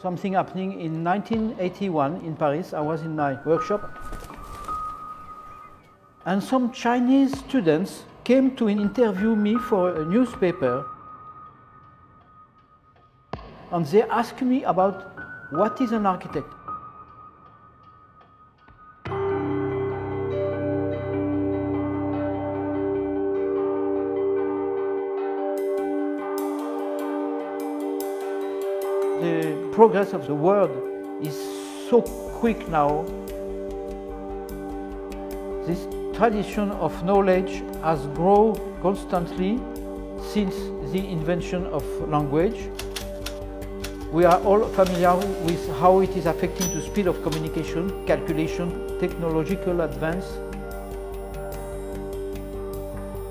something happening in 1981 in Paris. I was in my workshop. And some Chinese students came to interview me for a newspaper. And they asked me about what is an architect. Progress of the world is so quick now. This tradition of knowledge has grown constantly since the invention of language. We are all familiar with how it is affecting the speed of communication, calculation, technological advance.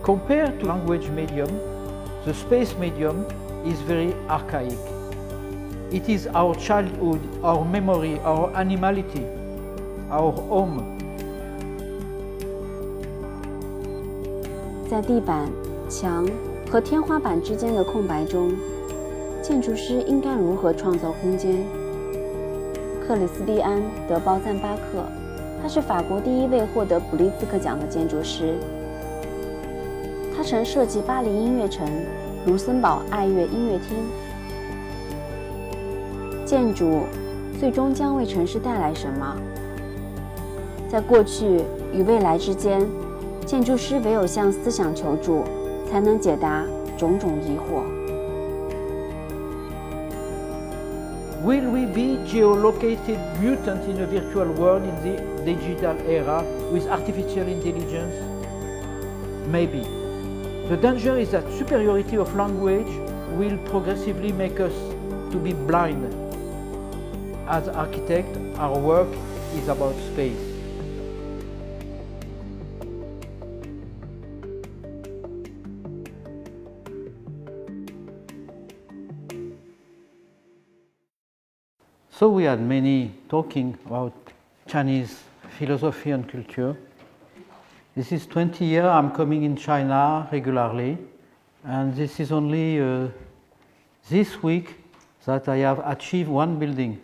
Compared to language medium, the space medium is very archaic. It is our childhood, our memory, our animality, our home. 在地板、墙和天花板之间的空白中，建筑师应该如何创造空间？克里斯蒂安·德包赞巴克，他是法国第一位获得普利兹克奖的建筑师。他曾设计巴黎音乐城、卢森堡爱乐音乐厅。建筑最终将为城市带来什么？在过去与未来之间，建筑师唯有向思想求助，才能解答种种疑惑。Will we be geolocated mutants in a virtual world in the digital era with artificial intelligence? Maybe. The danger is that superiority of language will progressively make us to be blind. as architects, our work is about space. So we had many talking about Chinese philosophy and culture. This is 20 years I'm coming in China regularly, and this is only uh, this week that I have achieved one building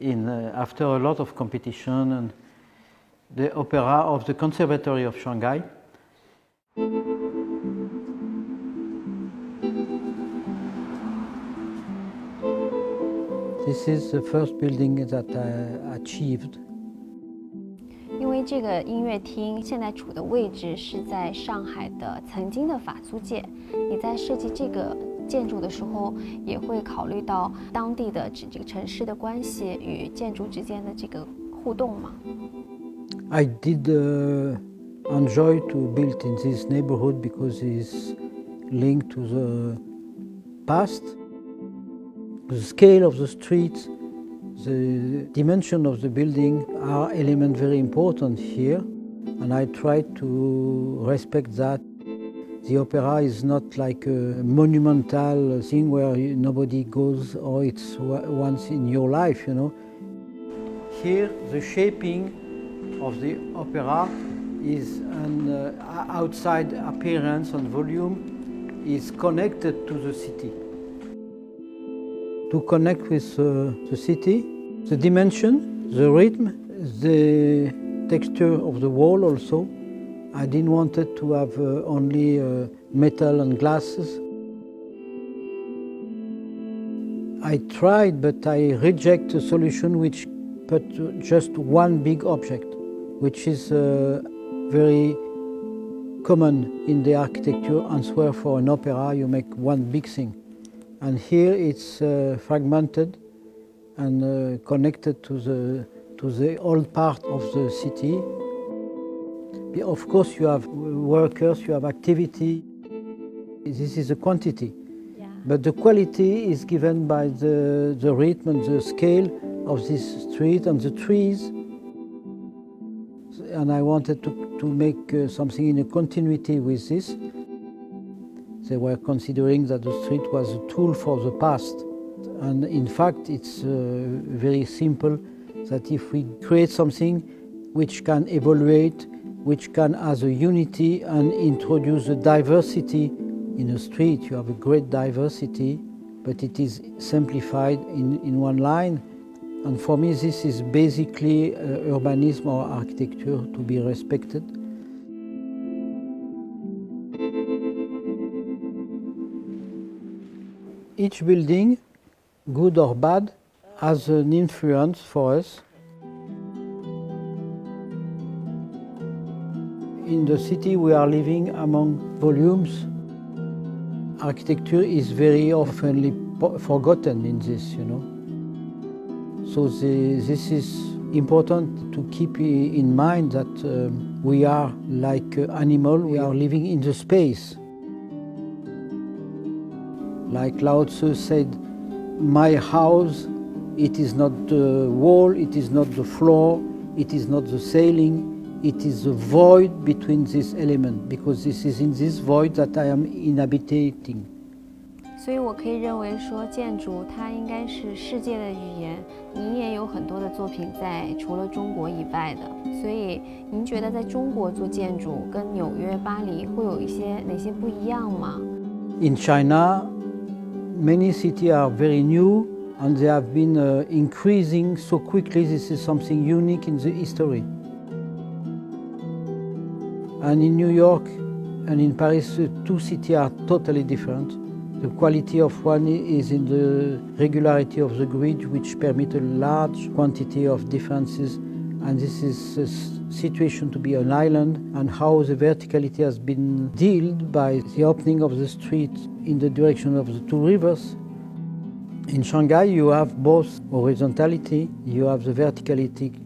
in, uh, after a lot of competition and the opera of the Conservatory of Shanghai. This is the first building that I achieved. 因为这个音乐厅现在处的位置是在上海的曾经的法租界，你在设计这个 建筑的时候，也会考虑到当地的这这个城市的关系与建筑之间的这个互动吗？I did uh, enjoy to build in this neighborhood because it's linked to the past. The scale of the streets, the dimension of the building are elements very important here, and I try to respect that. the opera is not like a monumental thing where nobody goes or it's once in your life, you know. Here, the shaping of the opera is an uh, outside appearance and volume is connected to the city to connect with uh, the city, the dimension, the rhythm, the texture of the wall also. I didn't want to have uh, only uh, metal and glasses. I tried, but I reject a solution which put just one big object, which is uh, very common in the architecture. And swear for an opera, you make one big thing and here it's uh, fragmented and uh, connected to the to the old part of the city. Of course, you have workers, you have activity. This is a quantity, yeah. but the quality is given by the the rhythm and the scale of this street and the trees. And I wanted to to make uh, something in a continuity with this. They were considering that the street was a tool for the past. And in fact, it's uh, very simple that if we create something which can evaluate, which can as a unity and introduce a diversity in a street, you have a great diversity, but it is simplified in, in one line. And for me, this is basically uh, urbanism or architecture to be respected. Each building, good or bad, has an influence for us. The city, we are living among volumes. Architecture is very often forgotten in this, you know. So the, this is important to keep in mind that um, we are like animal, we are living in the space. Like Lao Tzu said, my house, it is not the wall, it is not the floor, it is not the ceiling, it is the void between this element, because this is in this void that I am inhabiting. 所以我可以认为说，建筑它应该是世界的语言。您也有很多的作品在除了中国以外的，所以您觉得在中国做建筑跟纽约、巴黎会有一些哪些不一样吗？In China, many cities are very new and they have been uh, increasing so quickly. This is something unique in the history. And in New York and in Paris, two cities are totally different. The quality of one is in the regularity of the grid, which permit a large quantity of differences. And this is a situation to be an island, and how the verticality has been dealt by the opening of the street in the direction of the two rivers. In Shanghai, you have both horizontality, you have the verticality,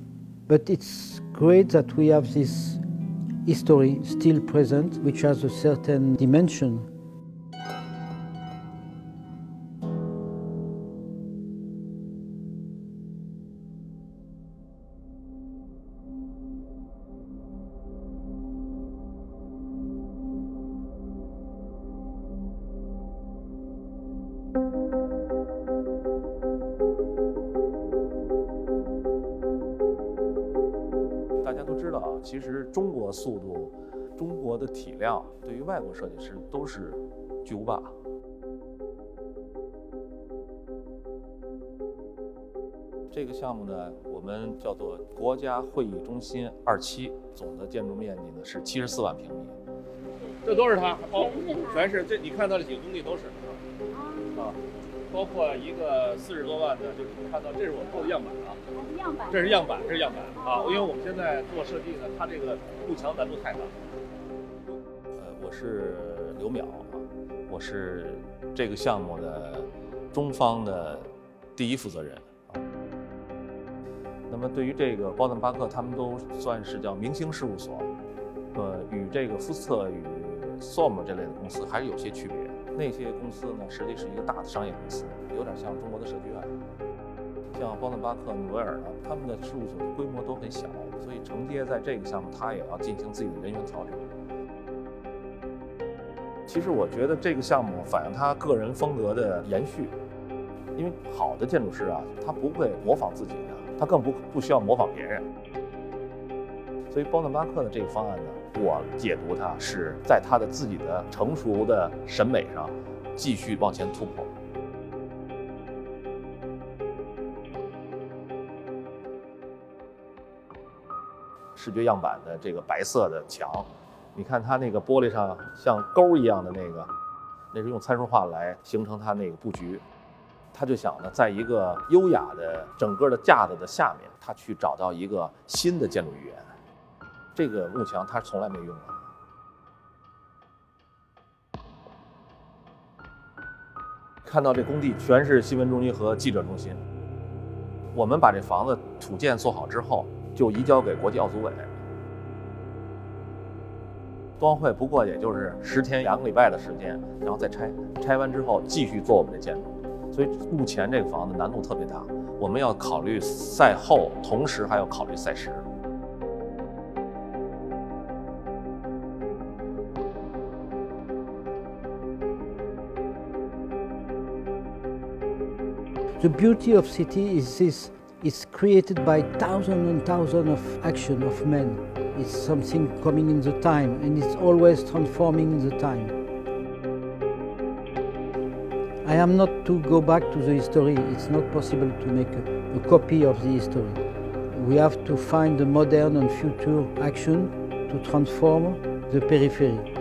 but it's great that we have this history still present, which has a certain dimension 其实中国速度、中国的体量，对于外国设计师都是巨无霸。这个项目呢，我们叫做国家会议中心二期，总的建筑面积呢是七十四万平米。这都是它哦，全是这你看到这几个工地都是啊。包括一个四十多万的，就是你看到，这是我们做的样板啊，样板，这是样板，这是样板啊。因为我们现在做设计呢，它这个幕墙难度太大。呃，我是刘淼啊，我是这个项目的中方的第一负责人啊。那么对于这个包顿巴克，他们都算是叫明星事务所，呃，与这个福斯特与 SOM 这类的公司还是有些区别。那些公司呢，实际是一个大的商业公司，有点像中国的设计院。像包顿巴克、努维尔呢，他们的事务所的规模都很小，所以承接在这个项目，他也要进行自己的人员调整。其实我觉得这个项目反映他个人风格的延续，因为好的建筑师啊，他不会模仿自己的，他更不不需要模仿别人。所以包顿巴克的这个方案呢？我解读它是在他的自己的成熟的审美上继续往前突破。视觉样板的这个白色的墙，你看它那个玻璃上像钩一样的那个，那是用参数化来形成它那个布局。他就想呢，在一个优雅的整个的架子的下面，他去找到一个新的建筑语言。这个幕墙他从来没用过。看到这工地全是新闻中心和记者中心。我们把这房子土建做好之后，就移交给国际奥组委。冬奥会不过也就是十天两个礼拜的时间，然后再拆，拆完之后继续做我们的建筑。所以目前这个房子难度特别大，我们要考虑赛后，同时还要考虑赛时。The beauty of city is this, it's created by thousands and thousands of action of men. It's something coming in the time and it's always transforming in the time. I am not to go back to the history. It's not possible to make a, a copy of the history. We have to find a modern and future action to transform the periphery.